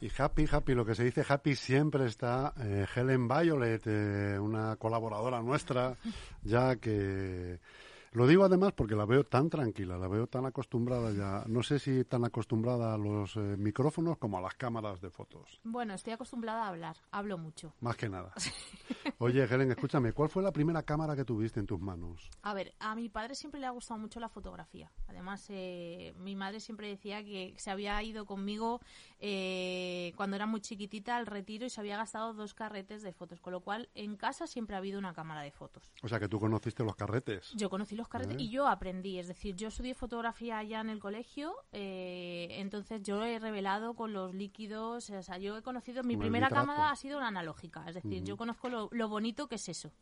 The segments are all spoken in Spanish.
Y happy, happy, lo que se dice happy siempre está eh, Helen Violet, eh, una colaboradora nuestra, ya que lo digo además porque la veo tan tranquila, la veo tan acostumbrada ya, no sé si tan acostumbrada a los eh, micrófonos como a las cámaras de fotos. Bueno, estoy acostumbrada a hablar, hablo mucho. Más que nada. Oye, Helen, escúchame, ¿cuál fue la primera cámara que tuviste en tus manos? A ver, a mi padre siempre le ha gustado mucho la fotografía. Además, eh, mi madre siempre decía que se había ido conmigo eh, cuando era muy chiquitita al retiro y se había gastado dos carretes de fotos, con lo cual en casa siempre ha habido una cámara de fotos. O sea, que tú conociste los carretes. Yo conocí los carretes y yo aprendí, es decir, yo estudié fotografía allá en el colegio, eh, entonces yo he revelado con los líquidos, o sea, yo he conocido, mi primera cámara ha sido una analógica, es decir, yo conozco lo, lo bonito que es eso.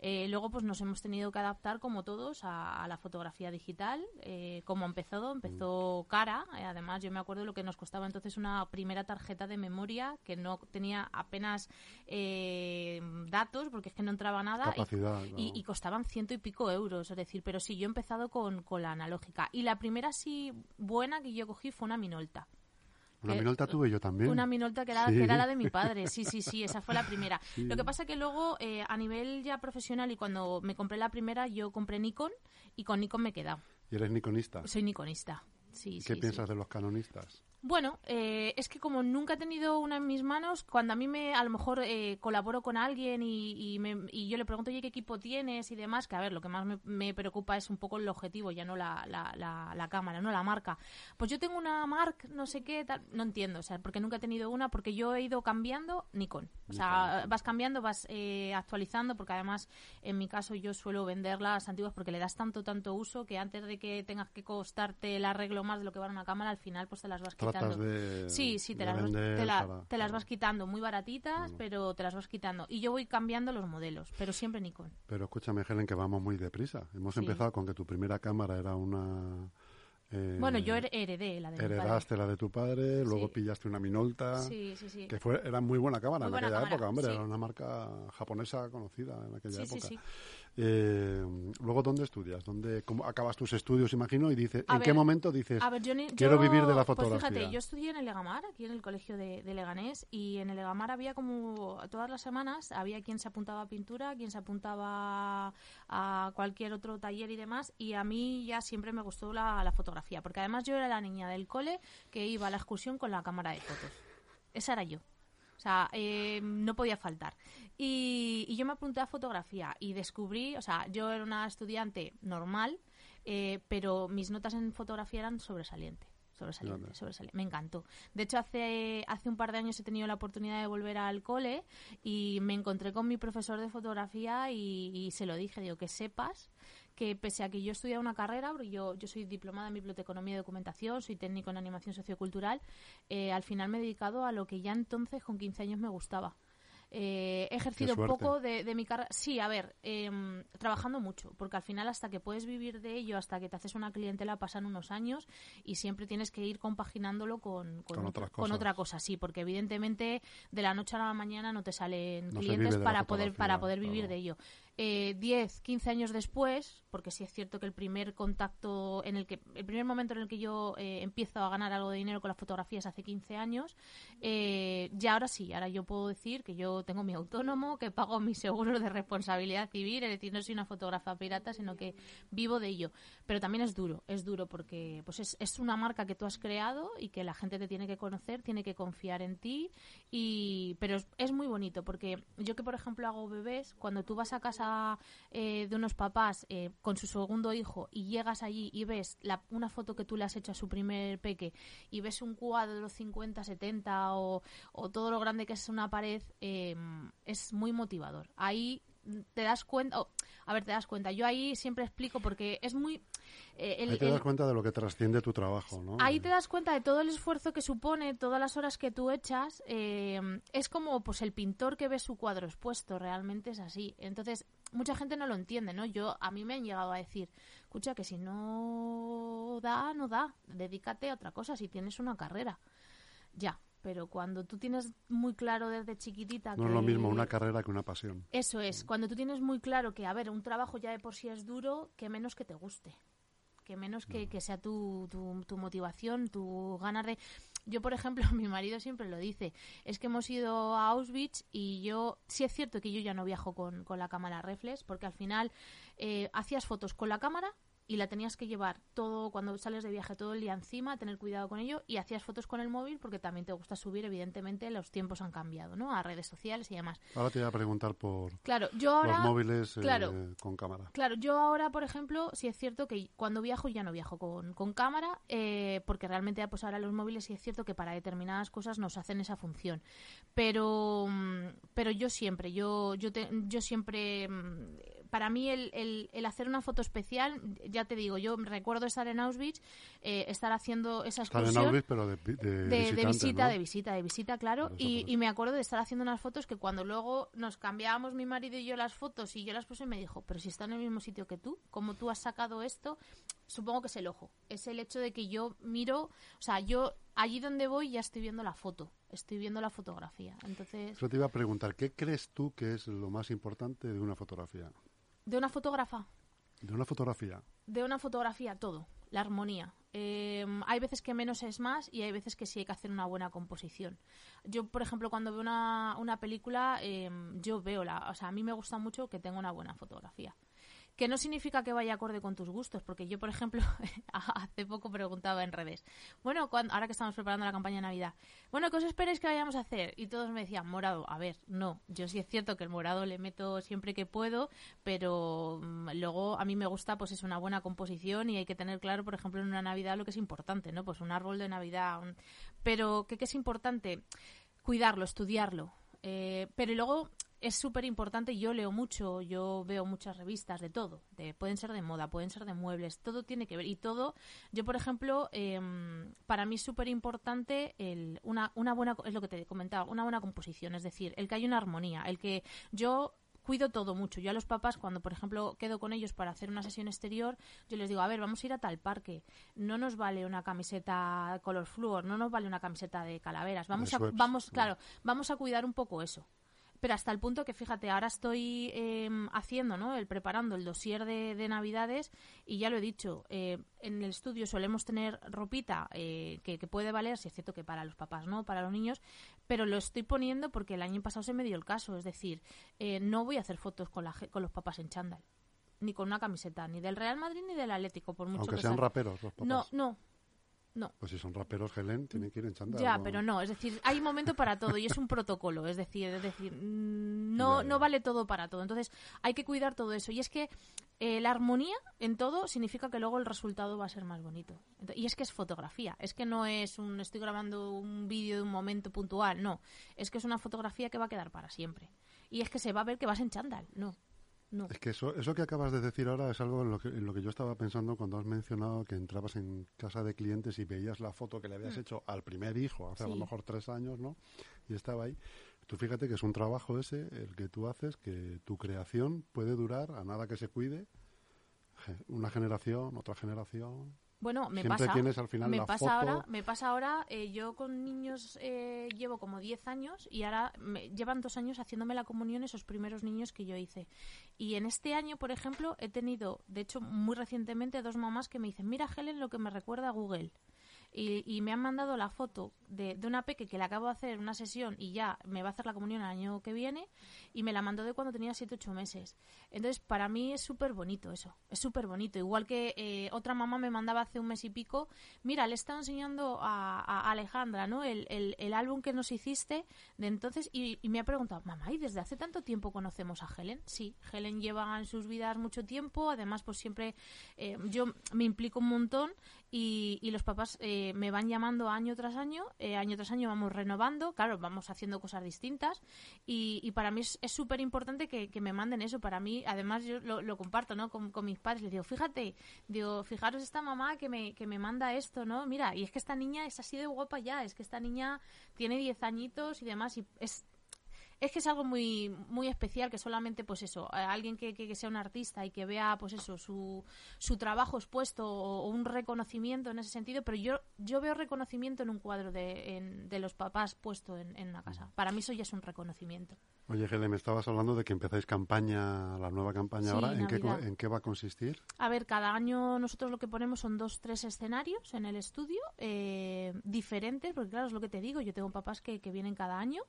Eh, luego pues nos hemos tenido que adaptar como todos a, a la fotografía digital. Eh, como empezó, empezó cara. Eh, además yo me acuerdo lo que nos costaba entonces una primera tarjeta de memoria que no tenía apenas eh, datos porque es que no entraba nada. y- Capacidad, y, y costaban ciento y pico euros, es decir, pero sí, yo he empezado con, con la analógica. Y la primera sí buena que yo cogí fue una Minolta. Una que- minolta tuve yo también. Una Minolta que era, Sí. que era la de mi padre, sí, sí, sí, esa fue la primera. Lo que pasa que luego, eh, a nivel ya profesional, y cuando me compré la primera, yo compré Nikon y con Nikon me he quedado. Y eres niconista. Soy nikonista. Sí, ¿Qué sí. piensas de los canonistas? Bueno, eh, es que como nunca he tenido una en mis manos, cuando a mí me, a lo mejor eh, colaboro con alguien y, y, me- y yo le pregunto, oye, ¿qué equipo tienes? Y demás, que a ver, lo que más me, me preocupa es un poco el objetivo, ya no la, la, la, la cámara, no la marca. Pues yo tengo una Mark, no sé qué, tal, no entiendo, o sea, porque nunca he tenido una, porque yo he ido cambiando Nikon. O sea, vas cambiando, vas eh, actualizando, porque además, en mi caso, yo suelo vender las antiguas porque le das tanto, tanto uso que antes de que tengas que costarte el arreglo más de lo que vale una cámara, al final pues te las vas Tratas de- sí, sí, te, las, te, la- para- te las vas quitando muy baratitas, pero te las vas quitando. Y yo voy cambiando los modelos, pero siempre Nikon. Pero escúchame, Helen, que vamos muy deprisa. Hemos Sí. empezado con que tu primera cámara era una... eh, Bueno, yo her- heredé la de mi padre. Heredaste la de tu padre, luego Sí. pillaste una Minolta, Sí, sí, sí. que fue, era muy buena cámara Muy en buena aquella cámara, época, hombre, era una marca japonesa conocida en aquella Sí, sí, época. Eh, luego, ¿dónde estudias? ¿Dónde, cómo acabas tus estudios, imagino? Y dices, ¿en qué momento dices, A ver, yo, ni- quiero yo- vivir de la Pues fotografía? fíjate, yo estudié en el Legamar, aquí en el colegio de, de Leganés, y en el Legamar había como todas las semanas, había quien se apuntaba a pintura, quien se apuntaba a cualquier otro taller y demás, y a mí ya siempre me gustó la, la fotografía, porque además yo era la niña del cole que iba a la excursión con la cámara de fotos. Esa era yo. O sea, eh, no podía faltar. Y, y yo me apunté a fotografía y descubrí, o sea, yo era una estudiante normal, eh, pero mis notas en fotografía eran sobresalientes. Sobresaliente, sobresaliente. Me encantó. De hecho, hace, hace un par de años he tenido la oportunidad de volver al cole y me encontré con mi profesor de fotografía y, y se lo dije, digo, que sepas que pese a que yo estudié una carrera, yo, yo soy diplomada en biblioteconomía y documentación, soy técnico en animación sociocultural, eh, al final me he dedicado a lo que ya entonces con 15 años me gustaba. Eh, he ejercido poco de, de mi carrera. Sí, a ver, em, trabajando mucho, porque al final hasta que puedes vivir de ello, hasta que te haces una clientela, pasan unos años y siempre tienes que ir compaginándolo con, Con otras con cosas. otra cosa, sí, porque evidentemente de la noche a la mañana no te salen No clientes para poder, para poder vivir claro. de ello. Eh, 10, 15 años después, porque sí es cierto que el primer contacto en el que, el primer momento en el que yo eh, empiezo a ganar algo de dinero con las fotografías hace 15 años, eh, ya ahora sí, ahora yo puedo decir que yo tengo mi autónomo, que pago mis seguros de responsabilidad civil, es decir, no soy una fotógrafa pirata, sino que vivo de ello. Pero también es duro, es duro porque pues es, es una marca que tú has creado y que la gente te tiene que conocer, tiene que confiar en ti, y pero es, es muy bonito porque yo que por ejemplo hago bebés, cuando tú vas a casa eh, de unos papás eh, con su segundo hijo y llegas allí y ves la, una foto que tú le has hecho a su primer peque y ves un cuadro de los 50, 70 o, o todo lo grande que es una pared, eh, es muy motivador. Ahí te das cuenta, o, a ver, te das cuenta, yo ahí siempre explico porque es muy... eh, el- Ahí te el- das cuenta de lo que trasciende tu trabajo, ¿no? Ahí te das cuenta de todo el esfuerzo que supone, todas las horas que tú echas. eh, es como pues el pintor que ve su cuadro expuesto, realmente es así. Entonces, mucha gente no lo entiende, ¿no? Yo, a mí me han llegado a decir, escucha, que si no da, no da, dedícate a otra cosa, si tienes una carrera. Ya, pero cuando tú tienes muy claro desde chiquitita No que... es lo mismo una carrera que una pasión. Eso es, cuando tú tienes muy claro que, a ver, un trabajo ya de por sí es duro, que menos que te guste. Que menos que, que sea tu, tu, tu motivación, tu ganas de... Yo, por ejemplo, mi marido siempre lo dice, es que hemos ido a Auschwitz y yo, sí es cierto que yo ya no viajo con, con la cámara reflex, porque al final eh, hacías fotos con la cámara y la tenías que llevar todo cuando sales de viaje todo el día encima, tener cuidado con ello y hacías fotos con el móvil porque también te gusta subir, evidentemente los tiempos han cambiado, ¿no? A redes sociales y demás. Ahora te voy a preguntar por claro, yo ahora, los móviles eh, con cámara. Claro, yo ahora, por ejemplo, sí es cierto que cuando viajo ya no viajo con, con cámara eh, porque realmente pues ahora los móviles sí es cierto que para determinadas cosas nos hacen esa función. Pero mm, pero yo siempre, yo yo yo siempre mm, para mí el, el, hacer una foto especial, ya te digo, yo recuerdo estar en Auschwitz, eh, estar haciendo esa excursión. Estar en Auschwitz, pero de, de, visita, de visita, de visita, claro. Y, y, me acuerdo de estar haciendo unas fotos que cuando luego nos cambiábamos mi marido y yo las fotos y yo las puse me dijo, pero si está en el mismo sitio que tú, como tú has sacado esto, supongo que es el ojo. Es el hecho de que yo miro, o sea, yo allí donde voy ya estoy viendo la foto, estoy viendo la fotografía. Entonces. Yo te iba a preguntar, ¿qué crees tú que es lo más importante de una fotografía? ¿De una fotógrafa? De una fotografía. De una fotografía, todo. La armonía. Em, hay veces que menos es más y hay veces que sí hay que hacer una buena composición. Yo, por ejemplo, cuando veo una, una película, em, yo veo la. O sea, a mí me gusta mucho que tenga una buena fotografía que no significa que vaya acorde con tus gustos, porque yo, por ejemplo, hace poco preguntaba en redes, bueno, ahora que estamos preparando la campaña de Navidad, bueno, ¿qué os esperáis que vayamos a hacer? Y todos me decían, morado, a ver, no, yo sí es cierto que el morado le meto siempre que puedo, pero mm, luego a mí me gusta, pues es una buena composición y hay que tener claro, por ejemplo, en una Navidad lo que es importante, ¿no? Pues un árbol de Navidad, pero ¿qué, ¿qué es importante? Cuidarlo, estudiarlo, eh, pero luego es súper importante, yo leo mucho, yo veo muchas revistas de todo, de, pueden ser de moda, pueden ser de muebles, todo tiene que ver. Y todo, yo por ejemplo, em, para mí es súper importante una, una buena, es lo que te he comentado, una buena composición, es decir, el que haya una armonía, el que yo cuido todo mucho. Yo a los papás, cuando por ejemplo quedo con ellos para hacer una sesión exterior, yo les digo, a ver, vamos a ir a tal parque. No nos vale una camiseta color flúor, no nos vale una camiseta de calaveras. Vamos a, vamos, claro, vamos a cuidar un poco eso pero hasta el punto que fíjate, ahora estoy em, haciendo, ¿no? El preparando el dossier de, Navidades y ya lo he dicho, eh, en el estudio solemos tener ropita eh, que, puede valer, si es cierto que para los papás, ¿no? Para los niños, pero lo estoy poniendo porque el año pasado se me dio el caso, es decir, eh, no voy a hacer fotos con, la, con los papás en chándal ni con una camiseta, ni del Real Madrid ni del Atlético, por mucho Aunque que sean raperos los papás. No, no, no. Pues si son raperos, Helen, tienen que ir en chándal. Ya, pero no, es decir, hay momento para todo y es un protocolo, es decir, es decir, mm, no, no vale todo para todo. Entonces, hay que cuidar todo eso. Y es que eh, la armonía en todo significa que luego el resultado va a ser más bonito. y es que es fotografía, es que no es un estoy grabando un vídeo de un momento puntual, no, es que es una fotografía que va a quedar para siempre. Y es que se va a ver que vas en chándal, no. Es que eso, eso que acabas de decir ahora es algo en lo, que, en lo que yo estaba pensando cuando has mencionado que entrabas en casa de clientes y veías la foto que le habías mm. hecho al primer hijo hace a lo mejor tres años, ¿no? Y estaba ahí. Tú fíjate que es un trabajo ese, el que tú haces, que tu creación puede durar a nada que se cuide, una generación, otra generación, bueno, me pasa. me, pasa ahora, me pasa ahora, eh, yo con niños eh, llevo como 10 años y ahora me, llevan dos años haciéndome la comunión esos primeros niños que yo hice. Y en este año, por ejemplo, he tenido, de hecho, muy recientemente, dos mamás que me dicen, mira Helen lo que me recuerda a Google y, me han mandado la foto de, de, una peque que le acabo de hacer una sesión y ya me va a hacer la comunión el año que viene y me la mandó de cuando tenía 7 8 meses. Entonces, para mí es súper bonito eso, es súper bonito. Igual que eh, otra mamá me mandaba hace un mes y pico, mira, le estaba enseñando a, Alejandra, ¿no? El, el, álbum que nos hiciste de entonces y, me ha preguntado, mamá, ¿y desde hace tanto tiempo conocemos a Helen? Sí, Helen lleva en sus vidas mucho tiempo, además pues siempre eh, yo me implico un montón y, y los papás eh, me van llamando año tras año, eh, año tras año vamos renovando, claro, vamos haciendo cosas distintas y, para mí es súper importante que, me manden eso. Para mí, además, yo lo, comparto ¿no? Con, con, mis padres. Les digo, fíjate, digo, fijaros esta mamá que me, que me manda esto, ¿no? Mira, y es que esta niña es así de guapa ya, es que esta niña tiene 10 añitos y demás y es es que es algo muy muy especial que solamente pues eso alguien que, que, sea un artista y que vea pues eso su, su trabajo expuesto o, un reconocimiento en ese sentido pero yo yo veo reconocimiento en un cuadro de, de los papás puesto en, en una casa para mí eso ya es un reconocimiento Oye, Gele, me estabas hablando de que empezáis campaña, la nueva campaña ahora. ¿En qué, ¿En qué, va a consistir? A ver, cada año nosotros lo que ponemos son dos, tres escenarios en el estudio, eh, diferentes, porque claro, es lo que te digo, yo tengo papás que, que vienen cada año.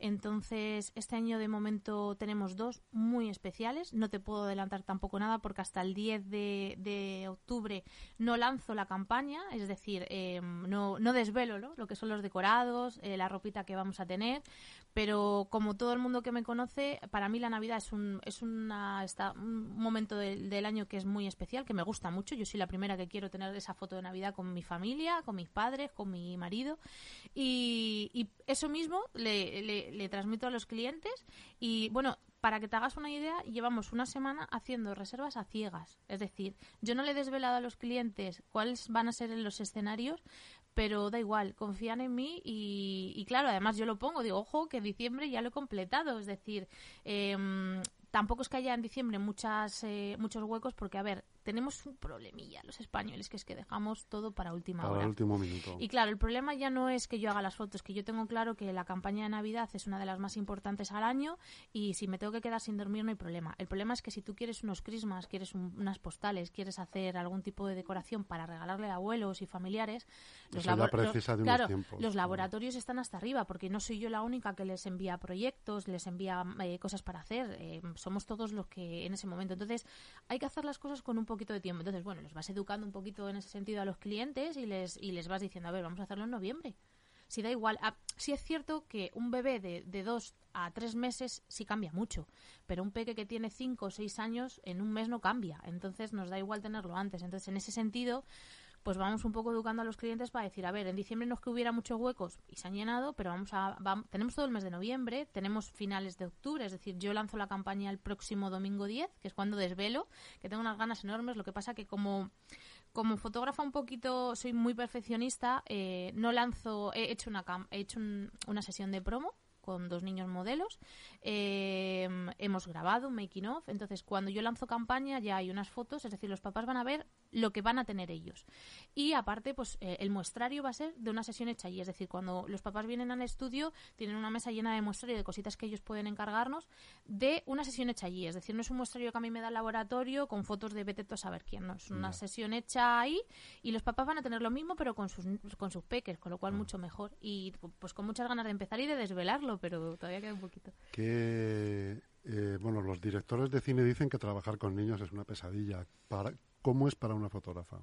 Entonces, este año de momento tenemos dos muy especiales. No te puedo adelantar tampoco nada porque hasta el 10 de, octubre no lanzo la campaña, es decir, eh, no, no desvelo lo que son los decorados, eh, la ropita que vamos a tener, pero como todo el mundo que me conoce, para mí la Navidad es un, es una, está, un momento del año que es muy especial, que me gusta mucho. Yo soy la primera que quiero tener esa foto de Navidad con mi familia, con mis padres, con mi marido. Y, eso mismo le, le, transmito a los clientes. Y bueno, para que te hagas una idea, llevamos una semana haciendo reservas a ciegas. Es decir, yo no le he desvelado a los clientes cuáles van a ser los escenarios, pero da igual, confían en mí y, claro, además yo lo pongo, digo, ojo, que diciembre ya lo he completado, es decir, em, tampoco es que haya en diciembre muchas, eh, muchos huecos porque, a ver, tenemos un problemilla los españoles, que es que dejamos todo para última hora. último minuto. Y claro, el problema ya no es que yo haga las fotos, que yo tengo claro que la campaña de Navidad es una de las más importantes al año y si me tengo que quedar sin dormir no hay problema. El problema es que si tú quieres unos crismas, quieres unas postales, quieres hacer algún tipo de decoración para regalarle a abuelos y familiares, los, claro, los laboratorios están hasta arriba porque no soy yo la única que les envía proyectos, les envía eh, cosas para hacer, eh, somos todos los que en ese momento. Entonces hay que hacer las cosas con un poquito de tiempo. Entonces, bueno, los vas educando un poquito en ese sentido a los clientes y les, y les vas diciendo, a ver, vamos a hacerlo en noviembre. Si da igual, ah, si es cierto que un bebé de, de dos a tres meses sí cambia mucho, pero un peque que tiene cinco o seis años en un mes no cambia, entonces nos da igual tenerlo antes. Entonces, en ese sentido, pues vamos un poco educando a los clientes para decir, a ver, en diciembre no es que hubiera muchos huecos y se han llenado, pero vamos a, tenemos todo el mes de noviembre, tenemos finales de octubre, es decir, yo lanzo la campaña el próximo domingo 10, que es cuando desvelo, que tengo unas ganas enormes, lo que pasa que como como fotógrafa un poquito soy muy perfeccionista, eh, no lanzo, he hecho una he hecho una sesión de promo con dos niños modelos. Eh, hemos grabado un making of. Entonces, cuando yo lanzo campaña, ya hay unas fotos, es decir, los papás van a ver lo que van a tener ellos. Y aparte, pues eh, el muestrario va a ser de una sesión hecha allí. Es decir, cuando los papás vienen al estudio, tienen una mesa llena de muestrario de cositas que ellos pueden encargarnos de una sesión hecha allí. Es decir, no es un muestrario que a mí me da el laboratorio con fotos de vete a saber quién. No, es una sesión hecha ahí y los papás van a tener lo mismo, pero con sus, con sus peques, con lo cual mucho mejor. Y pues con muchas ganas de empezar y de desvelarlo pero todavía queda un poquito. Que, eh, bueno, los directores de cine dicen que trabajar con niños es una pesadilla. Para, ¿Cómo es para una fotógrafa?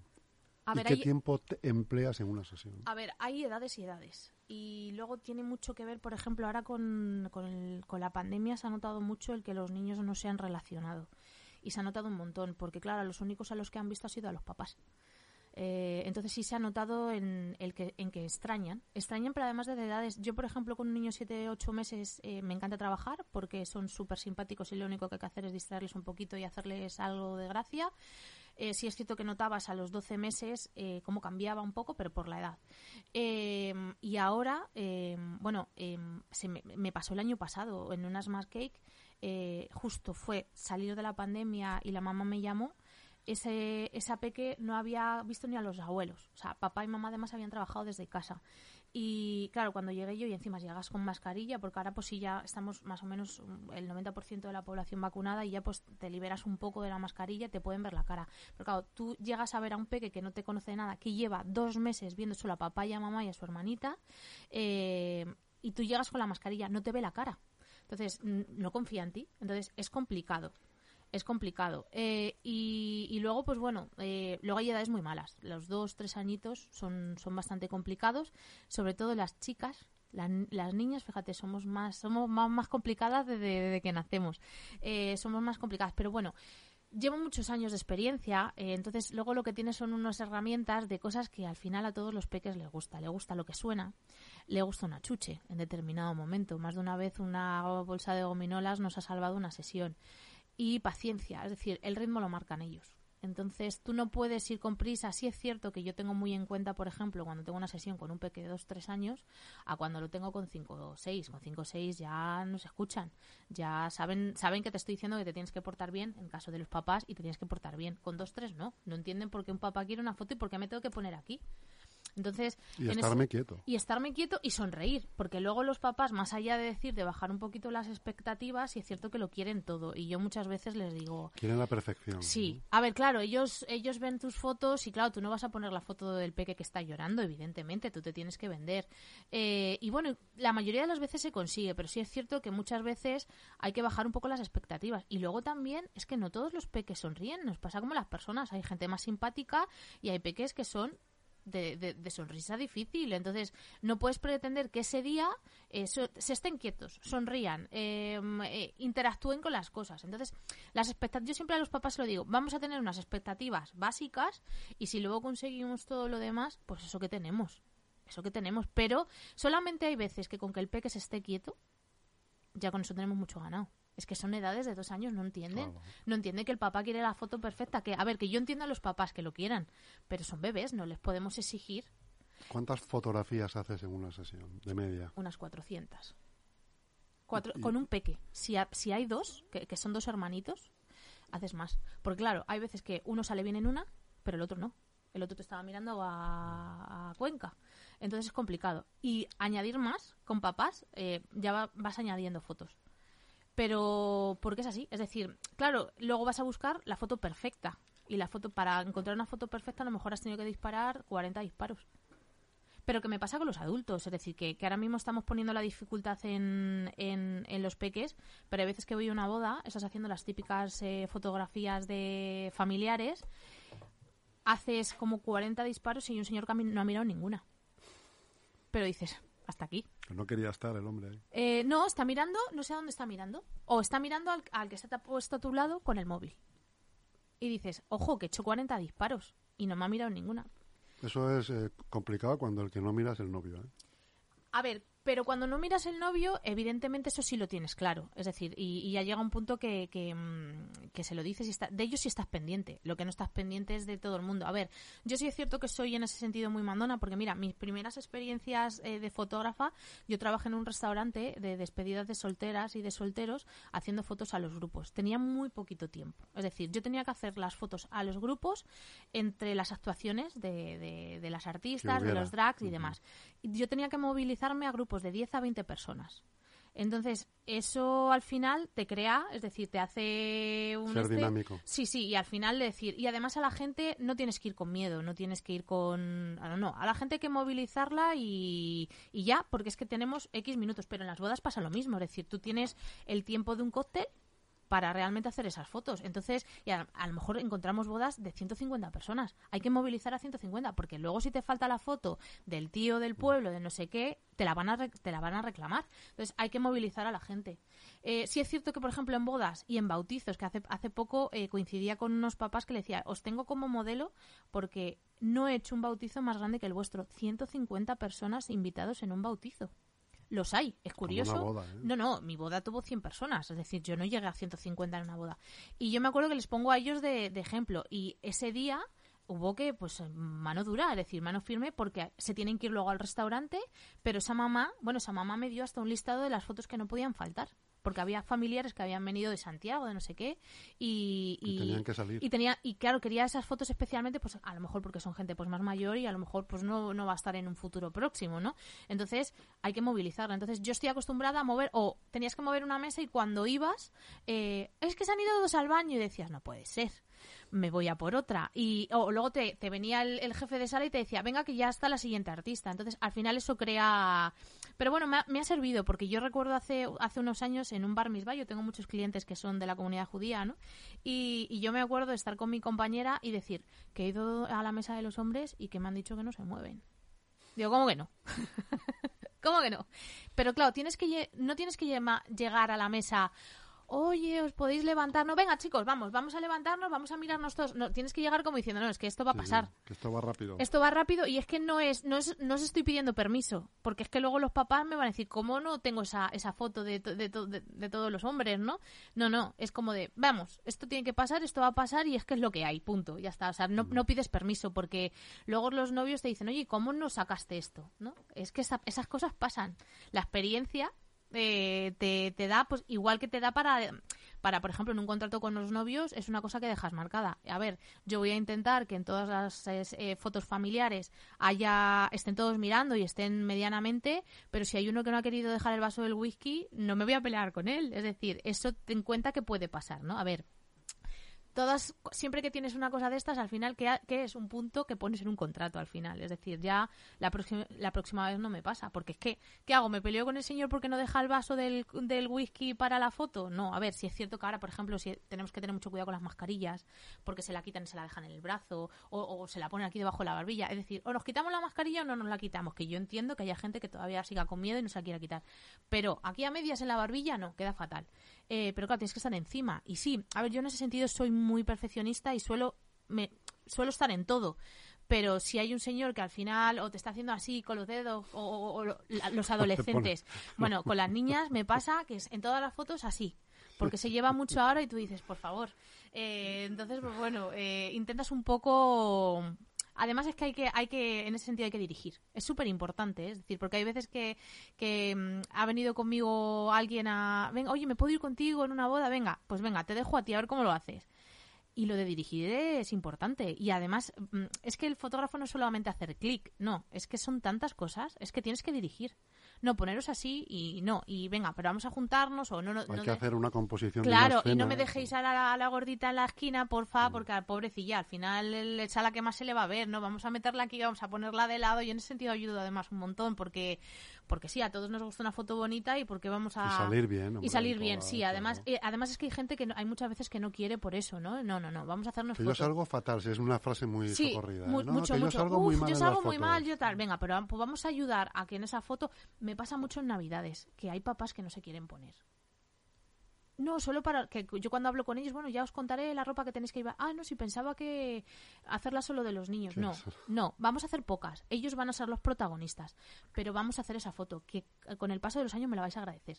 ¿Y qué tiempo empleas en una sesión? A ver, hay edades y edades. Y luego tiene mucho que ver, por ejemplo, ahora con, con, con la pandemia se ha notado mucho el que los niños no se han relacionado. Y se ha notado un montón, porque claro, los únicos a los que han visto ha sido a los papás. Eh, entonces sí se ha notado en, el que, extrañan. Extrañan, pero además de edades. Yo, por ejemplo, con un niño 7, 8 meses eh, me encanta trabajar porque son súper simpáticos y lo único que hay que hacer es distraerles un poquito y hacerles algo de gracia. Eh, sí es cierto que notabas a los 12 meses eh, cómo cambiaba un poco, pero por la edad. y ahora, bueno, se me, me, pasó el año pasado en una Smart Cake. justo fue salir de la pandemia y la mamá me llamó ese, esa peque no había visto ni a los abuelos. O sea, papá y mamá además habían trabajado desde casa. Y claro, cuando llegué yo y encima llegas con mascarilla, porque ahora pues sí ya estamos más o menos el 90% de la población vacunada y ya pues te liberas un poco de la mascarilla, te pueden ver la cara. Pero claro, tú llegas a ver a un peque que no te conoce nada, que lleva dos meses viendo solo a papá y a mamá y a su hermanita, eh, y tú llegas con la mascarilla, no te ve la cara. Entonces, no confía en ti. Entonces, es complicado es complicado. Eh, y, luego, pues bueno, eh, luego hay edades muy malas. Los dos, tres añitos son, son bastante complicados, sobre todo las chicas. las niñas, fíjate, somos más, somos más, más complicadas desde, que nacemos. Eh, somos más complicadas, pero bueno, llevo muchos años de experiencia, entonces luego lo que tienes son unas herramientas de cosas que al final a todos los peques les gusta. Le gusta lo que suena, le gusta una chuche en determinado momento. Más de una vez una bolsa de gominolas nos ha salvado una sesión y paciencia, es decir, el ritmo lo marcan ellos. Entonces tú no puedes ir con prisa. Sí es cierto que yo tengo muy en cuenta, por ejemplo, cuando tengo una sesión con un peque de 2 3 años, a cuando lo tengo con 5 o 6. Con 5 o 6 ya nos escuchan. Ya saben, saben que te estoy diciendo que te tienes que portar bien en caso de los papás y te tienes que portar bien. Con 2 3 no. No entienden por qué un papá quiere una foto y por qué me tengo que poner aquí. Entonces, y estarme quieto. Y estarme quieto y sonreír, porque luego los papás, más allá de decir de bajar un poquito las expectativas, y es cierto que lo quieren todo. Y yo muchas veces les digo... Quieren la perfección. Sí. A ver, claro, ellos, ellos ven tus fotos y claro, tú no vas a poner la foto del peque que está llorando, evidentemente, tú te tienes que vender. Eh, y bueno, la mayoría de las veces se consigue, pero sí es cierto que muchas veces hay que bajar un poco las expectativas. Y luego también es que no todos los peques sonríen, nos pasa como las personas, hay gente más simpática y hay peques que son de, sonrisa difícil. Entonces, no puedes pretender que ese día eh, se estén quietos, sonrían, em, eh, interactúen con las cosas. Entonces, las expectativas, yo siempre a los papás lo digo, vamos a tener unas expectativas básicas y si luego conseguimos todo lo demás, pues eso que tenemos. Eso que tenemos. Pero solamente hay veces que con que el peque se esté quieto, ya con eso tenemos mucho ganado. Es que son edades de dos años, no entienden. No entienden que el papá quiere la foto perfecta. Que, a ver, que yo entiendo a los papás que lo quieran, pero son bebés, no les podemos exigir. ¿Cuántas fotografías haces en una sesión de media? Unas 400. Cuatro, con un peque. Si, si hay dos, que, son dos hermanitos, haces más. Porque claro, hay veces que uno sale bien en una, pero el otro no. El otro te estaba mirando a, Cuenca. Entonces es complicado. Y añadir más con papás, eh, ya vas añadiendo fotos pero porque es así. Es decir, claro, luego vas a buscar la foto perfecta. Y la foto, para encontrar una foto perfecta, a lo mejor has tenido que disparar 40 disparos. Pero que me pasa con los adultos, es decir, que, ahora mismo estamos poniendo la dificultad en, en, los peques, pero hay veces que voy a una boda, estás haciendo las típicas eh, fotografías de familiares, haces como 40 disparos y un señor que no ha mirado ninguna. Pero dices, hasta aquí. No quería estar el hombre ahí. Eh, no, está mirando, no sé a dónde está mirando. O está mirando al, que se te ha puesto a tu lado con el móvil. Y dices, ojo, que he hecho 40 disparos y no me ha mirado ninguna. Eso es eh, complicado cuando el que no mira es el novio. ¿eh? A ver, pero cuando no miras el novio, evidentemente eso sí lo tienes claro. Es decir, y, ya llega un punto que, mm, que, se lo dices y está, de ellos sí estás pendiente. Lo que no estás pendiente es de todo el mundo. A ver, yo sí es cierto que soy en ese sentido muy mandona, porque mira, mis primeras experiencias eh, de fotógrafa, yo trabajé en un restaurante de despedidas de solteras y de solteros haciendo fotos a los grupos. Tenía muy poquito tiempo. Es decir, yo tenía que hacer las fotos a los grupos entre las actuaciones de, de, las artistas, de los drags y demás. Yo tenía que movilizarme a grupos pues de 10 a 20 personas. Entonces, eso al final te crea, es decir, te hace un... Ser este dinámico. Sí, sí, y al final decir... Y además a la gente no tienes que ir con miedo, no tienes que ir con... No, no, a la gente hay que movilizarla y, y ya, porque es que tenemos X minutos, pero en las bodas pasa lo mismo, es decir, tú tienes el tiempo de un cóctel para realmente hacer esas fotos. Entonces, y a, lo mejor encontramos bodas de 150 personas. Hay que movilizar a 150, porque luego si te falta la foto del tío del pueblo, de no sé qué, te la van a, te la van a reclamar. Entonces, hay que movilizar a la gente. Eh, sí es cierto que, por ejemplo, en bodas y en bautizos, que hace, hace poco eh, coincidía con unos papás que le decía, os tengo como modelo porque no he hecho un bautizo más grande que el vuestro. 150 personas invitados en un bautizo. Los hay, es curioso. ¿eh? No, no, mi boda tuvo 100 personas, es decir, yo no llegué a 150 en una boda. Y yo me acuerdo que les pongo a ellos de, de ejemplo. Y ese día hubo que, pues, mano dura, es decir, mano firme, porque se tienen que ir luego al restaurante, pero esa mamá, bueno, esa mamá me dio hasta un listado de las fotos que no podían faltar porque había familiares que habían venido de Santiago, de no sé qué, y, tenían que salir. Y, tenía, y claro, quería esas fotos especialmente, pues a lo mejor porque son gente pues más mayor y a lo mejor pues no, no va a estar en un futuro próximo, ¿no? Entonces hay que movilizarla. Entonces yo estoy acostumbrada a mover, o tenías que mover una mesa y cuando ibas, eh, es que se han ido dos al baño y decías, no puede ser me voy a por otra. Y o luego te, te venía el, jefe de sala y te decía, venga que ya está la siguiente artista. Entonces, al final eso crea... Pero bueno, me ha, me ha servido porque yo recuerdo hace, hace unos años en un bar misba, yo tengo muchos clientes que son de la comunidad judía, ¿no? Y, y yo me acuerdo de estar con mi compañera y decir que he ido a la mesa de los hombres y que me han dicho que no se mueven. Digo, ¿cómo que no? ¿Cómo que no? Pero claro, tienes que no tienes que llegar a la mesa oye, os podéis levantar. No, venga, chicos, vamos, vamos a levantarnos, vamos a mirarnos todos. No, tienes que llegar como diciendo, no, es que esto va a pasar. que esto va rápido. Esto va rápido y es que no es, no es, no os estoy pidiendo permiso, porque es que luego los papás me van a decir, ¿cómo no tengo esa, esa foto de, de, de, todos los hombres, no? No, no, es como de, vamos, esto tiene que pasar, esto va a pasar y es que es lo que hay, punto, ya está. O sea, no, no pides permiso porque luego los novios te dicen, oye, ¿cómo no sacaste esto? ¿No? Es que esas cosas pasan. La experiencia eh, te, te, da, pues igual que te da para, para, por ejemplo, en un contrato con los novios, es una cosa que dejas marcada. A ver, yo voy a intentar que en todas las eh, fotos familiares haya, estén todos mirando y estén medianamente, pero si hay uno que no ha querido dejar el vaso del whisky, no me voy a pelear con él. Es decir, eso ten en cuenta que puede pasar, ¿no? A ver, todas, siempre que tienes una cosa de estas, al final, ¿qué, es un punto que pones en un contrato al final? Es decir, ya la, próxima, la próxima vez no me pasa, porque es que, ¿qué hago? ¿Me peleo con el señor porque no deja el vaso del, del whisky para la foto? No, a ver, si es cierto que ahora, por ejemplo, si tenemos que tener mucho cuidado con las mascarillas, porque se la quitan y se la dejan en el brazo, o, se la ponen aquí debajo de la barbilla, es decir, o nos quitamos la mascarilla o no nos la quitamos, que yo entiendo que haya gente que todavía siga con miedo y no se la quiera quitar, pero aquí a medias en la barbilla no, queda fatal. Eh, pero claro, tienes que estar encima. Y sí, a ver, yo en ese sentido soy muy perfeccionista y suelo, me, suelo estar en todo pero si hay un señor que al final o te está haciendo así con los dedos o, los adolescentes, bueno, con las niñas me pasa que es en todas las fotos así, porque se lleva mucho ahora y tú dices, por favor. Eh, entonces, pues bueno, eh, intentas un poco Además es que hay que, hay que, en ese sentido hay que dirigir. Es súper importante, ¿eh? es decir, porque hay veces que, que mm, ha venido conmigo alguien a, venga, oye, ¿me puedo ir contigo en una boda? Venga, pues venga, te dejo a ti a ver cómo lo haces. Y lo de dirigir es importante. Y además, mm, es que el fotógrafo no es solamente hacer clic, no, es que son tantas cosas, es que tienes que dirigir no, poneros así y no, y venga, pero vamos a juntarnos o no. no Hay que hacer una composición Claro, y no me dejéis a la, gordita en la esquina, porfa, porque al pobrecilla, al final es a la que más se le va a ver, ¿no? Vamos a meterla aquí, vamos a ponerla de lado y en ese sentido ayuda además un montón porque porque sí, a todos nos gusta una foto bonita y porque vamos a... Y salir bien. y salir bien, sí. Además, eh, además es que hay gente que hay muchas veces que no quiere por eso, ¿no? No, no, no, vamos a hacernos que yo salgo fatal, si es una frase muy socorrida. Muy, ¿no? mucho, mucho. Yo salgo muy mal yo salgo muy mal, yo tal. Venga, pero pues vamos a ayudar a que en esa foto... Me pasa mucho en Navidades, que hay papás que no se quieren poner. No, solo para que yo cuando hablo con ellos, bueno, ya os contaré la ropa que tenéis que llevar. Ah, no, si pensaba que hacerla solo de los niños. No, no, vamos a hacer pocas. Ellos van a ser los protagonistas, pero vamos a hacer esa foto que con el paso de los años me la vais a agradecer.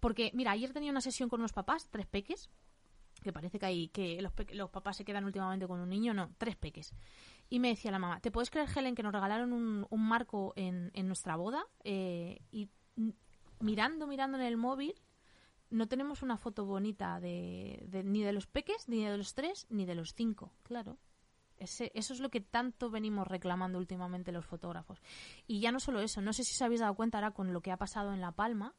Porque, mira, ayer tenía una sesión con unos papás, tres peques, que parece que hay que los, los papás se quedan últimamente con un niño, no, tres peques. Y me decía la mamá, ¿te puedes creer, Helen, que nos regalaron un, un marco en, en nuestra boda? Eh, y mirando, mirando en el móvil, no tenemos una foto bonita de, ni de los peques, ni de los tres, ni de los cinco, claro. Ese, eso es lo que tanto venimos reclamando últimamente los fotógrafos. Y ya no solo eso, no sé si os habéis dado cuenta ahora con lo que ha pasado en La Palma,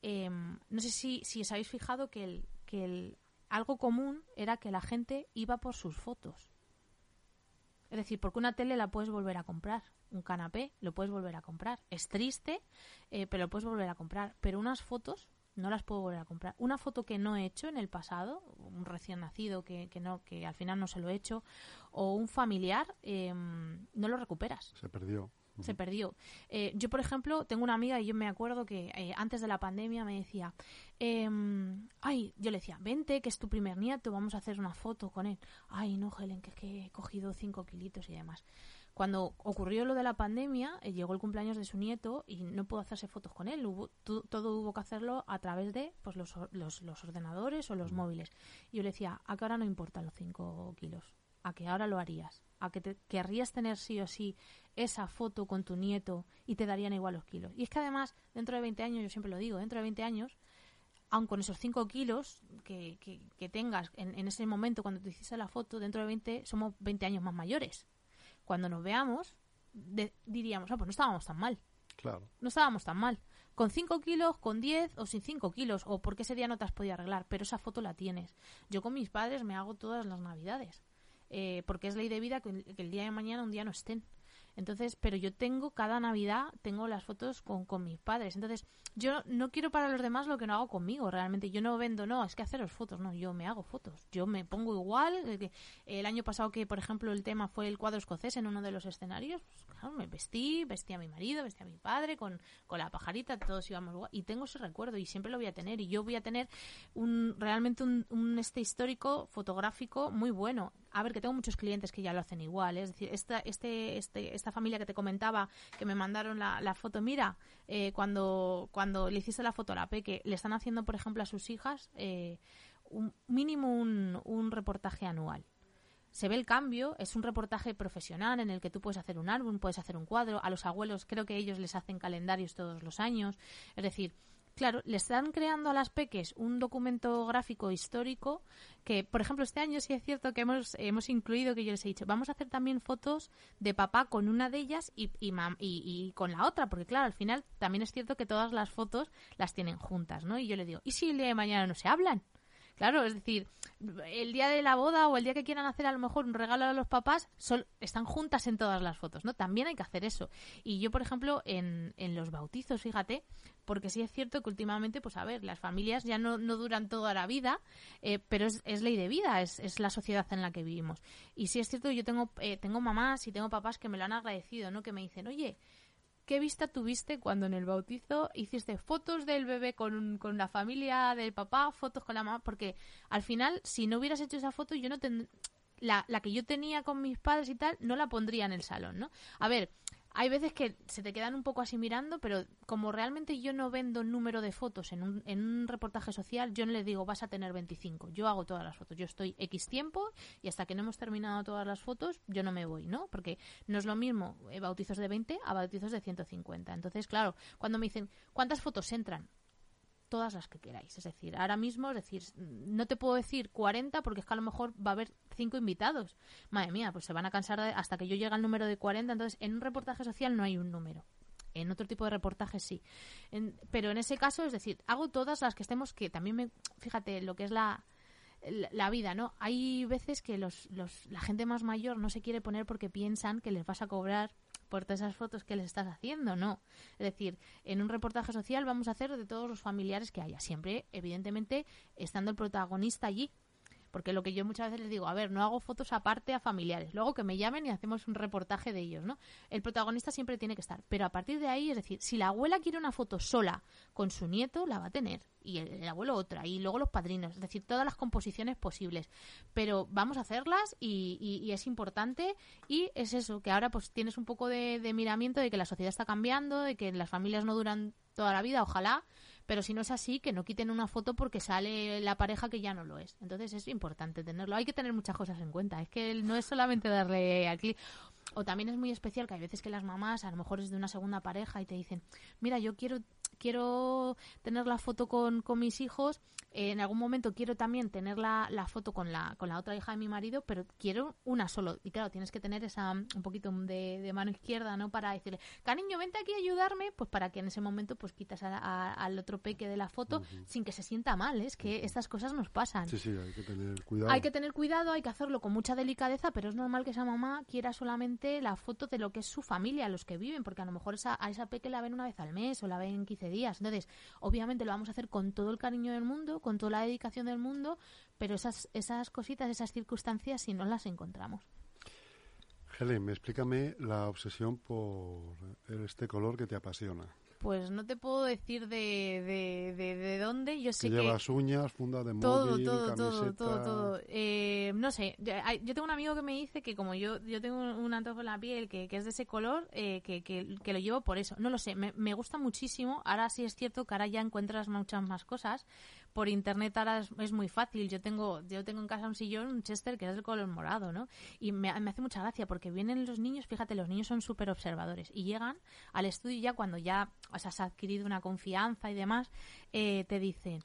em, no sé si, si os habéis fijado que, el, que el, algo común era que la gente iba por sus fotos. Es decir, porque una tele la puedes volver a comprar, un canapé lo puedes volver a comprar. Es triste, eh, pero lo puedes volver a comprar. Pero unas fotos no las puedo volver a comprar. Una foto que no he hecho en el pasado, un recién nacido que, que no, que al final no se lo he hecho, o un familiar, em, no lo recuperas. Se perdió. Se perdió. Eh, yo, por ejemplo, tengo una amiga y yo me acuerdo que eh, antes de la pandemia me decía, em, ay, yo le decía, vente, que es tu primer nieto, vamos a hacer una foto con él. Ay, no, Helen, que es que he cogido cinco kilitos y demás. Cuando ocurrió lo de la pandemia, eh, llegó el cumpleaños de su nieto y no pudo hacerse fotos con él. todo hubo que hacerlo a través de pues, los, los, ordenadores o los móviles. Y yo le decía, a que ahora no importan los 5 kilos, a que ahora lo harías, a que te, querrías tener sí o sí esa foto con tu nieto y te darían igual los kilos. Y es que además, dentro de 20 años, yo siempre lo digo, dentro de 20 años, aun con esos 5 kilos que, que, tengas en, en, ese momento cuando te hiciste la foto, dentro de 20 somos 20 años más mayores cuando nos veamos, diríamos, ah, pues no estábamos tan mal. Claro. No estábamos tan mal. Con 5 kilos, con 10 o sin 5 kilos, o porque ese día no te has podido arreglar, pero esa foto la tienes. Yo con mis padres me hago todas las navidades, eh, porque es ley de vida que el, día de mañana un día no estén. Entonces, pero yo tengo cada Navidad, tengo las fotos con, con mis padres. Entonces, yo no quiero para los demás lo que no hago conmigo, realmente. Yo no vendo, no, es que haceros fotos, no, yo me hago fotos. Yo me pongo igual. El año pasado que, por ejemplo, el tema fue el cuadro escocés en uno de los escenarios, pues, claro, me vestí, vestí a mi marido, vestí a mi padre, con, con la pajarita, todos íbamos igual. Y tengo ese recuerdo y siempre lo voy a tener. Y yo voy a tener un realmente un este histórico fotográfico muy bueno a ver, que tengo muchos clientes que ya lo hacen igual. ¿eh? Es decir, esta, este, este, esta familia que te comentaba, que me mandaron la, foto, mira, eh, cuando, cuando le hiciste la foto a la Peque, le están haciendo, por ejemplo, a sus hijas eh, un, mínimo un, un reportaje anual se ve el cambio, es un reportaje profesional en el que tú puedes hacer un álbum, puedes hacer un cuadro, a los abuelos creo que ellos les hacen calendarios todos los años, es decir, Claro, le están creando a las peques un documento gráfico histórico que, por ejemplo, este año sí es cierto que hemos, hemos incluido, que yo les he dicho, vamos a hacer también fotos de papá con una de ellas y, y, y, con la otra, porque claro, al final también es cierto que todas las fotos las tienen juntas, ¿no? Y yo le digo, ¿y si el día de mañana no se hablan? Claro, es decir, el día de la boda o el día que quieran hacer a lo mejor un regalo a los papás, están juntas en todas las fotos, ¿no? También hay que hacer eso. Y yo, por ejemplo, en, en los bautizos, fíjate, porque sí es cierto que últimamente, pues a ver, las familias ya no, no duran toda la vida, eh, pero es, es, ley de vida, es, es, la sociedad en la que vivimos. Y sí es cierto yo tengo, eh, tengo mamás y tengo papás que me lo han agradecido, ¿no? Que me dicen, oye, ¿qué vista tuviste cuando en el bautizo hiciste fotos del bebé con, con la familia del papá, fotos con la mamá? Porque al final, si no hubieras hecho esa foto, yo no tendría... La, la, que yo tenía con mis padres y tal, no la pondría en el salón, ¿no? A ver, hay veces que se te quedan un poco así mirando, pero como realmente yo no vendo número de fotos en un, en un reportaje social, yo no les digo vas a tener 25. Yo hago todas las fotos. Yo estoy X tiempo y hasta que no hemos terminado todas las fotos, yo no me voy, ¿no? Porque no es lo mismo eh, bautizos de 20 a bautizos de 150. Entonces, claro, cuando me dicen, ¿cuántas fotos entran? Todas las que queráis. Es decir, ahora mismo, es decir, no te puedo decir 40 porque es que a lo mejor va a haber cinco invitados. Madre mía, pues se van a cansar hasta que yo llegue al número de 40. Entonces, en un reportaje social no hay un número. En otro tipo de reportajes sí. pero en ese caso, es decir, hago todas las que estemos, que también me. Fíjate, lo que es la, la vida, ¿no? Hay veces que los, los, la gente más mayor no se quiere poner porque piensan que les vas a cobrar por todas esas fotos que les estás haciendo, no. Es decir, en un reportaje social vamos a hacer de todos los familiares que haya, siempre, evidentemente, estando el protagonista allí, porque lo que yo muchas veces les digo, a ver, no hago fotos aparte a familiares, luego que me llamen y hacemos un reportaje de ellos, ¿no? El protagonista siempre tiene que estar, pero a partir de ahí, es decir, si la abuela quiere una foto sola con su nieto, la va a tener, y el, abuelo otra, y luego los padrinos, es decir, todas las composiciones posibles, pero vamos a hacerlas y, y, es importante. Y es eso, que ahora pues tienes un poco de, de miramiento de que la sociedad está cambiando, de que las familias no duran toda la vida, ojalá, pero si no es así, que no quiten una foto porque sale la pareja que ya no lo es. Entonces es importante tenerlo. Hay que tener muchas cosas en cuenta. Es que no es solamente darle al clic. O también es muy especial que hay veces que las mamás, a lo mejor es de una segunda pareja y te dicen, mira, yo quiero quiero tener la foto con, con mis hijos, eh, en algún momento quiero también tener la, la, foto con la, con la otra hija de mi marido, pero quiero una solo. Y claro, tienes que tener esa un poquito de, de mano izquierda, ¿no? Para decirle, cariño, vente aquí a ayudarme, pues para que en ese momento pues quitas a, a, al otro peque de la foto uh -huh. sin que se sienta mal, ¿eh? es que uh -huh. estas cosas nos pasan. Sí, sí, hay que tener cuidado. Hay que tener cuidado, hay que hacerlo con mucha delicadeza, pero es normal que esa mamá quiera solamente la foto de lo que es su familia, los que viven, porque a lo mejor esa, a esa peque la ven una vez al mes o la ven en 15 días. Entonces, obviamente lo vamos a hacer con todo el cariño del mundo, con toda la dedicación del mundo, pero esas, esas cositas, esas circunstancias, si no las encontramos. Helen, explícame la obsesión por este color que te apasiona. Pues no te puedo decir de, de, de, de dónde. Yo sé que llevas que uñas, funda de todo, móvil, todo, camiseta... todo, todo, todo. Eh, no sé. Yo tengo un amigo que me dice que como yo yo tengo un antojo en la piel que, que es de ese color, eh, que, que, que, lo llevo por eso. No lo sé. Me, me gusta muchísimo. Ahora sí es cierto que ahora ya encuentras muchas más cosas por internet ahora es, muy fácil. Yo tengo, yo tengo en casa un sillón, un Chester, que es del color morado, ¿no? Y me, me hace mucha gracia porque vienen los niños, fíjate, los niños son súper observadores y llegan al estudio ya cuando ya o sea, has adquirido una confianza y demás, eh, te dicen,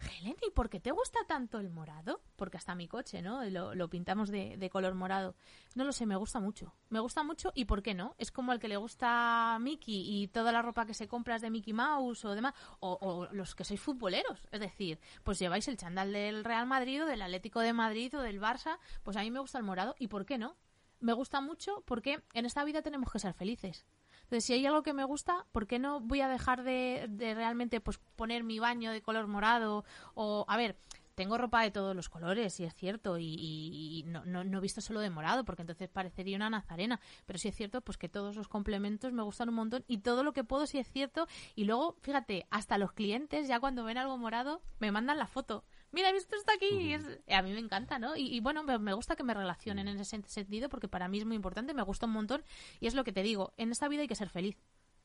Helen, ¿y por qué te gusta tanto el morado? Porque hasta mi coche, ¿no? Lo, pintamos de, de, color morado. No lo sé, me gusta mucho. Me gusta mucho y ¿por qué no? Es como el que le gusta Mickey y toda la ropa que se compra es de Mickey Mouse o demás. O, o los que sois futboleros. Es decir, pues lleváis el chandal del Real Madrid o del Atlético de Madrid o del Barça. Pues a mí me gusta el morado y ¿por qué no? me gusta mucho porque en esta vida tenemos que ser felices. Entonces, si hay algo que me gusta, ¿por qué no voy a dejar de, de realmente pues poner mi baño de color morado? O, a ver, tengo ropa de todos los colores, y es cierto, y, no, no, no, he visto solo de morado, porque entonces parecería una nazarena, pero sí es cierto pues que todos los complementos me gustan un montón y todo lo que puedo sí es cierto, y luego, fíjate, hasta los clientes ya cuando ven algo morado me mandan la foto. Mira, esto está aquí. a mí me encanta, ¿no? Y, bueno, me, gusta que me relacionen en ese sentido porque para mí es muy importante, me gusta un montón y es lo que te digo, en esta vida hay que ser feliz.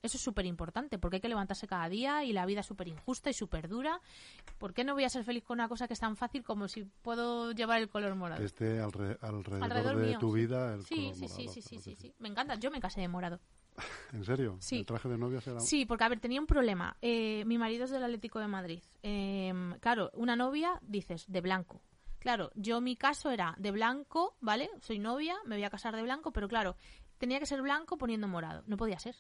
Eso es súper importante, porque hay que levantarse cada día y la vida es súper injusta y súper dura. ¿Por qué no voy a ser feliz con una cosa que es tan fácil como si puedo llevar el color morado? Que esté alrededor, de tu vida el sí, color sí, morado. Sí, sí, sí, sí, Me encanta. Yo me casé de morado. ¿En serio? Sí. ¿El traje de novia será...? Sí, porque, a ver, tenía un problema. Eh, mi marido es del Atlético de Madrid. Em, claro, una novia, dices, de blanco. Claro, yo mi caso era de blanco, ¿vale? Soy novia, me voy a casar de blanco, pero claro, tenía que ser blanco poniendo morado. No podía ser.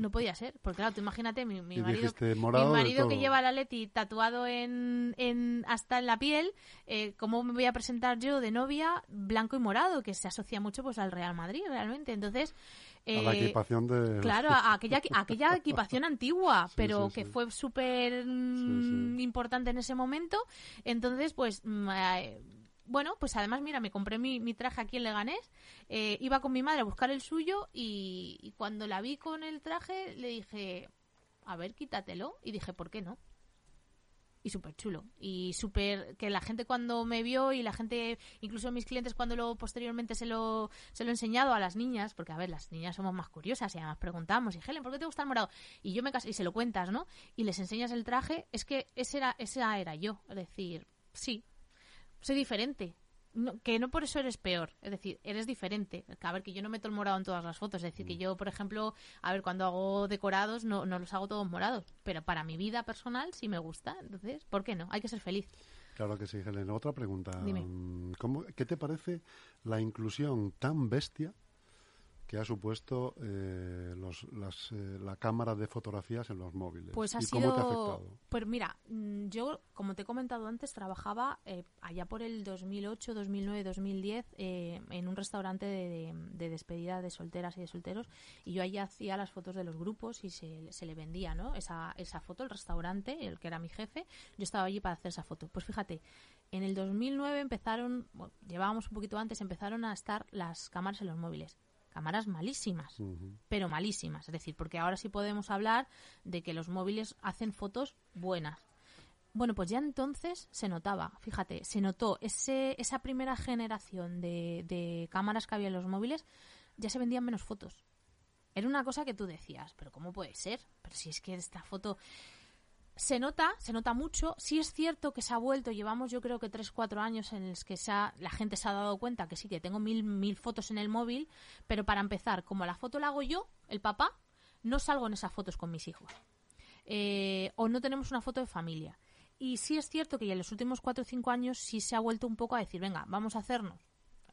No podía ser, porque claro, tú imagínate, mi, mi marido, mi marido que lleva la Leti tatuado en, en, hasta en la piel, eh, ¿cómo me voy a presentar yo de novia blanco y morado? Que se asocia mucho pues al Real Madrid, realmente. Entonces, a la eh, equipación de... Claro, a aquella, aquella equipación antigua, pero que fue súper mm, importante en ese momento. Entonces, pues... Mm, eh, bueno, pues además, mira, me compré mi, mi traje aquí en Leganés, eh, iba con mi madre a buscar el suyo y, cuando la vi con el traje le dije, a ver, quítatelo. Y dije, ¿por qué no? y súper chulo. Y súper que la gente cuando me vio y la gente, incluso mis clientes cuando lo posteriormente se lo, se lo he enseñado a las niñas, porque a ver, las niñas somos más curiosas y además preguntamos, y Helen, ¿por qué te gusta el morado? Y yo me y se lo cuentas, ¿no? Y les enseñas el traje, es que ese era, esa era yo. Es decir, sí, soy diferente. que no por eso eres peor, es decir, eres diferente. A ver, que yo no meto el morado en todas las fotos, es decir, que mm. yo, por ejemplo, a ver, cuando hago decorados no, no los hago todos morados, pero para mi vida personal sí me gusta, entonces, ¿por qué no? Hay que ser feliz. Claro que sí, Helen. Otra pregunta. ¿Cómo, ¿Qué te parece la inclusión tan bestia que ha supuesto eh, los, las, eh, la cámara de fotografías en los móviles. Pues ¿Y cómo te ha afectado? Pues mira, mm, yo, como te he comentado antes, trabajaba eh, allá por el 2008, 2009, 2010 en un restaurante de, despedida de solteras y de solteros y yo allí hacía las fotos de los grupos y se, se le vendía ¿no? esa, esa foto, el restaurante, el que era mi jefe, yo estaba allí para hacer esa foto. Pues fíjate, en el 2009 empezaron, bueno, llevábamos un poquito antes, empezaron a estar las cámaras en los móviles cámaras malísimas, pero malísimas. Es decir, porque ahora sí podemos hablar de que los móviles hacen fotos buenas. Bueno, pues ya entonces se notaba, fíjate, se notó ese, esa primera generación de, de cámaras que había en los móviles, ya se vendían menos fotos. Era una cosa que tú decías, pero ¿cómo puede ser? Pero si es que esta foto se nota, se nota mucho. Sí es cierto que se ha vuelto, llevamos yo creo que 3, 4 años en los que la gente se ha dado cuenta que sí, que tengo mil, mil fotos en el móvil, pero para empezar, como la foto la hago yo, el papá, no salgo en esas fotos con mis hijos. Eh, o no tenemos una foto de familia. Y sí es cierto que ya en los últimos 4 o 5 años sí se ha vuelto un poco a decir, venga, vamos a hacernos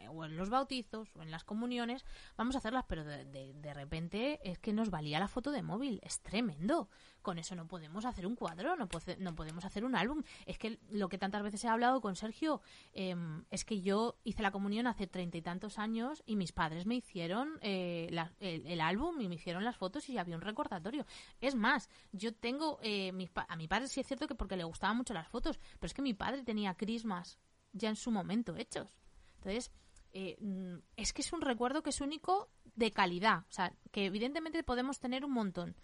o en los bautizos o en las comuniones, vamos a hacerlas, pero de, de, repente es que nos valía la foto de móvil, es tremendo. Con eso no podemos hacer un cuadro, no, no podemos hacer un álbum. Es que lo que tantas veces he hablado con Sergio em, es que yo hice la comunión hace treinta y tantos años y mis padres me hicieron eh, el, álbum y me hicieron las fotos y había un recordatorio. Es más, yo tengo, eh, a mi padre sí es cierto que porque le gustaban mucho las fotos, pero es que mi padre tenía crismas ya en su momento hechos. Entonces, eh, mm, es que es un recuerdo que es único de calidad. O sea, que evidentemente podemos tener un montón,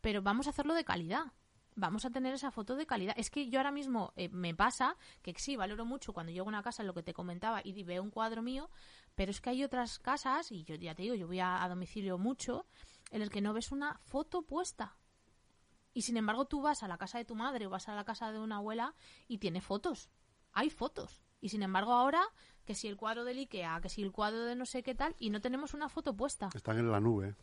pero vamos a hacerlo de calidad. Vamos a tener esa foto de calidad. Es que yo ahora mismo eh, me pasa que sí, valoro mucho cuando llego a una casa, lo que te comentaba, y veo un cuadro mío, pero es que hay otras casas, y yo ya te digo, yo voy a, a domicilio mucho, en el que no ves una foto puesta. Y sin embargo tú vas a la casa de tu madre o vas a la casa de una abuela y tiene fotos. Hay fotos. Y sin embargo ahora que si el cuadro del Ikea, que si el cuadro de no sé qué tal, y no tenemos una foto puesta. Están en la nube.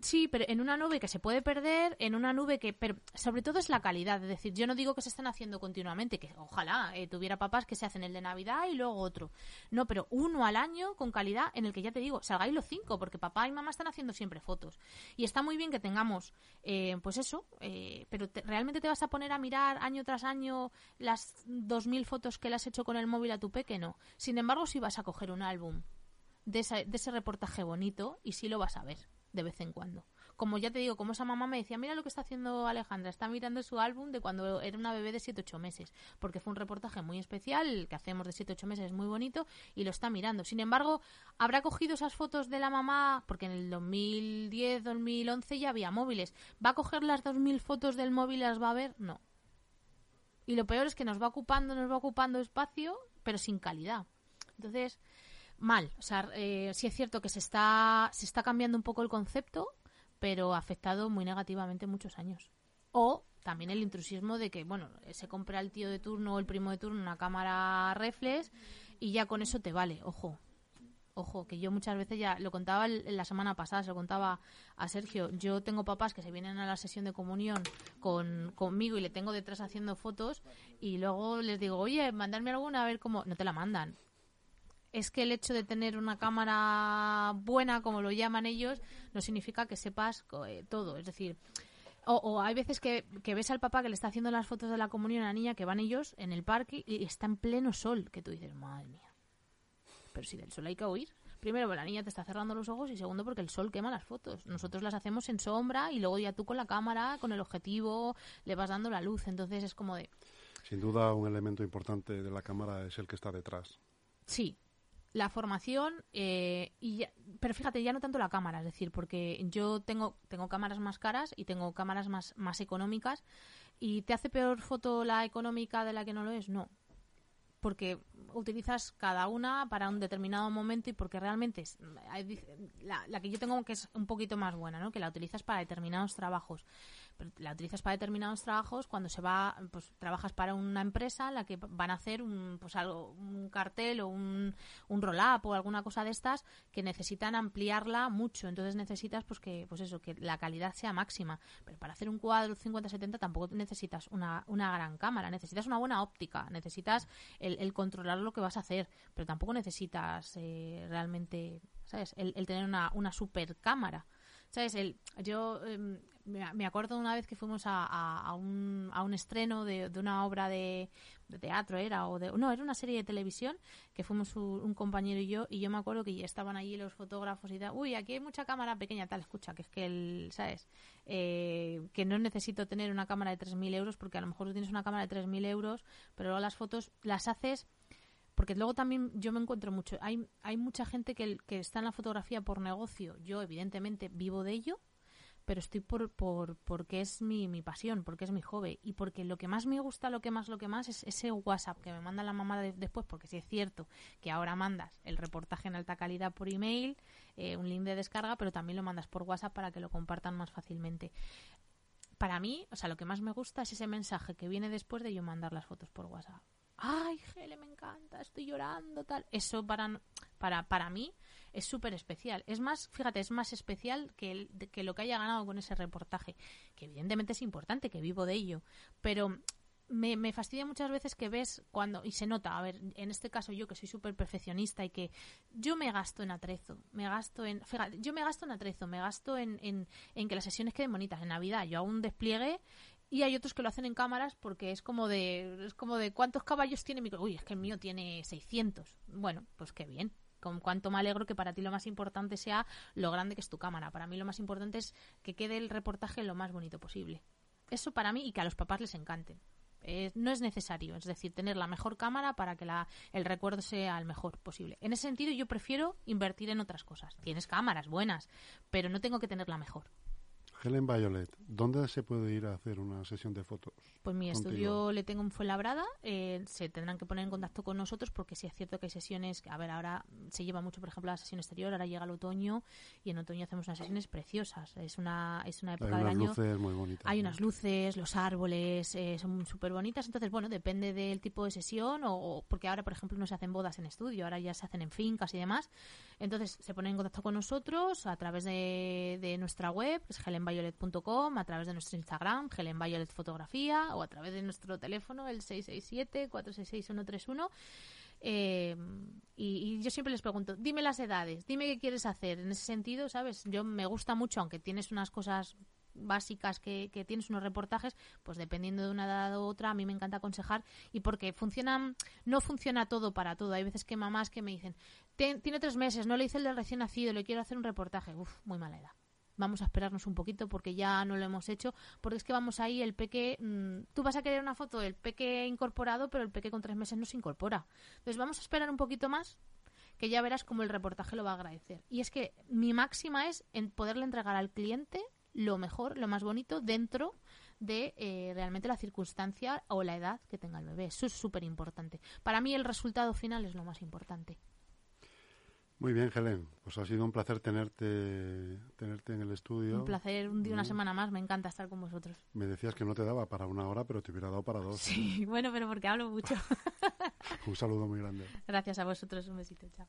Sí, pero en una nube que se puede perder, en una nube que, pero sobre todo es la calidad. Es decir, yo no digo que se estén haciendo continuamente, que ojalá eh, tuviera papás que se hacen el de Navidad y luego otro. No, pero uno al año con calidad en el que ya te digo, salgáis los cinco, porque papá y mamá están haciendo siempre fotos. Y está muy bien que tengamos, eh, pues eso, eh, pero ¿realmente te vas a poner a mirar año tras año las dos mil fotos que le has hecho con el móvil a tu pequeño? Sin embargo, si vas a coger un álbum de, de ese reportaje bonito y sí lo vas a ver de vez en cuando como ya te digo, como esa mamá me decía, mira lo que está haciendo Alejandra, está mirando su álbum de cuando era una bebé de 7-8 meses, porque fue un reportaje muy especial, que hacemos de 7-8 meses, muy bonito, y lo está mirando. Sin embargo, habrá cogido esas fotos de la mamá, porque en el 2010, 2011 ya había móviles. ¿Va a coger las 2.000 fotos del móvil y las va a ver? No. Y lo peor es que nos va ocupando, nos va ocupando espacio, pero sin calidad. Entonces, mal. O sea, eh, sí es cierto que se está, se está cambiando un poco el concepto, pero ha afectado muy negativamente muchos años. O también el intrusismo de que, bueno, se compra el tío de turno o el primo de turno una cámara reflex y ya con eso te vale, ojo. Ojo, que yo muchas veces ya lo contaba la semana pasada, se lo contaba a Sergio. Yo tengo papás que se vienen a la sesión de comunión con, conmigo y le tengo detrás haciendo fotos y luego les digo, oye, mandarme alguna a ver cómo. No te la mandan es que el hecho de tener una cámara buena, como lo llaman ellos, no significa que sepas eh, todo. Es decir, o, hay veces que, ves al papá que le está haciendo las fotos de la comunión a la niña que van ellos en el parque y está en pleno sol, que tú dices, madre mía. Pero si del sol hay que huir. Primero, porque la niña te está cerrando los ojos y segundo, porque el sol quema las fotos. Nosotros las hacemos en sombra y luego ya tú con la cámara, con el objetivo, le vas dando la luz. Entonces es como de... Sin duda, un elemento importante de la cámara es el que está detrás. Sí, la formación eh, y pero fíjate ya no tanto la cámara es decir porque yo tengo tengo cámaras más caras y tengo cámaras más más económicas y te hace peor foto la económica de la que no lo es no porque utilizas cada una para un determinado momento y porque realmente es, la, que yo tengo que es un poquito más buena, ¿no? que la utilizas para determinados trabajos la utilizas para determinados trabajos cuando se va, pues trabajas para una empresa en la que van a hacer un, pues algo, un cartel o un, un roll-up o alguna cosa de estas que necesitan ampliarla mucho. Entonces necesitas pues que, pues eso, que la calidad sea máxima. Pero para hacer un cuadro 50-70 tampoco necesitas una, una gran cámara, necesitas una buena óptica, necesitas controlar lo que vas a hacer, pero tampoco necesitas eh, realmente, ¿sabes? El, el tener una, una super cámara. ¿Sabes? El, yo em, me acuerdo una vez que fuimos a, a, un, a un estreno de, de una obra de, de, teatro, era, o de, no, era una serie de televisión, que fuimos un, compañero y yo, y yo me acuerdo que estaban allí los fotógrafos y tal, uy, aquí hay mucha cámara pequeña, tal, escucha, que es que el, ¿sabes? Eh, que no necesito tener una cámara de 3.000 euros, porque a lo mejor tú tienes una cámara de 3.000 euros, pero luego las fotos las haces porque luego también yo me encuentro mucho, hay, hay mucha gente que, que está en la fotografía por negocio, yo evidentemente vivo de ello, pero estoy por, por porque es mi, mi pasión, porque es mi hobby y porque lo que más me gusta, lo que más, lo que más es ese WhatsApp que me manda la mamá después, porque sí es cierto que ahora mandas el reportaje en alta calidad por email, eh, un link de descarga, pero también lo mandas por WhatsApp para que lo compartan más fácilmente. Para mí, o sea, lo que más me gusta es ese mensaje que viene después de yo mandar las fotos por WhatsApp. Ay, Gele, me encanta, estoy llorando, tal. Eso para, para, para mí es súper especial. Es más, fíjate, es más especial que, que lo que haya ganado con ese reportaje, que evidentemente es importante, que vivo de ello, pero me, me, fastidia muchas veces que ves cuando, y se nota, a ver, en este caso yo que soy súper perfeccionista y que yo me gasto en atrezo, me gasto en, fíjate, yo me gasto en atrezo, me gasto en, en, en que las sesiones queden bonitas. En Navidad yo hago un despliegue y hay otros que lo hacen en cámaras porque es como de, es como de cuántos caballos tiene mi, uy, es que el mío tiene 600. Bueno, pues qué bien, con cuánto me alegro que para ti lo más importante sea lo grande que es tu cámara. Para mí lo más importante es que quede el reportaje lo más bonito posible. Eso para mí y que a los papás les encante. no es necesario, es decir, tener la mejor cámara para que la, el recuerdo sea el mejor posible. En ese sentido, yo prefiero invertir en otras cosas. Tienes cámaras buenas, pero no tengo que tener la mejor. Helen Violet, ¿dónde se puede ir a hacer una sesión de fotos? Pues mi estudio le tengo en Fuenlabrada, eh, se tendrán que poner en contacto con nosotros porque sí es cierto que hay sesiones, a ver, ahora se lleva mucho, por ejemplo, la sesión exterior, ahora llega el otoño y en otoño hacemos unas sesiones preciosas, es una, es una época hay del año. Luces muy bonitas, hay unas luces, los árboles eh, son súper bonitas, entonces, bueno, depende del tipo de sesión o, porque ahora, por ejemplo, no se hacen bodas en estudio, ahora ya se hacen en fincas y demás, entonces se ponen en contacto con nosotros a través de, de nuestra web, que es helenviolet.com a través de nuestro Instagram, Helen Violet Fotografía, o a través de nuestro teléfono, el 667-466-131. Eh, y, y, yo siempre les pregunto, dime las edades, dime qué quieres hacer. En ese sentido, ¿sabes? Yo me gusta mucho, aunque tienes unas cosas básicas que, que, tienes, unos reportajes, pues dependiendo de una edad u otra, a mí me encanta aconsejar y porque funcionan, no funciona todo para todo. Hay veces que mamás que me dicen, tiene tres meses, no le hice el del recién nacido, le quiero hacer un reportaje. Uf, muy mala edad vamos a esperarnos un poquito porque ya no lo hemos hecho, porque es que vamos ahí, el peque, mm, tú vas a querer una foto del peque incorporado, pero el peque con tres meses no se incorpora. Entonces vamos a esperar un poquito más que ya verás cómo el reportaje lo va a agradecer. Y es que mi máxima es en poderle entregar al cliente lo mejor, lo más bonito dentro de eh, realmente la circunstancia o la edad que tenga el bebé. Eso es súper importante. Para mí el resultado final es lo más importante. Muy bien, Helen. Pues ha sido un placer tenerte, tenerte en el estudio. Un placer, un día, una semana más. Me encanta estar con vosotros. Me decías que no te daba para una hora, pero te hubiera dado para dos. Sí, bueno, pero porque hablo mucho. un saludo muy grande. Gracias a vosotros. Un besito. Chao.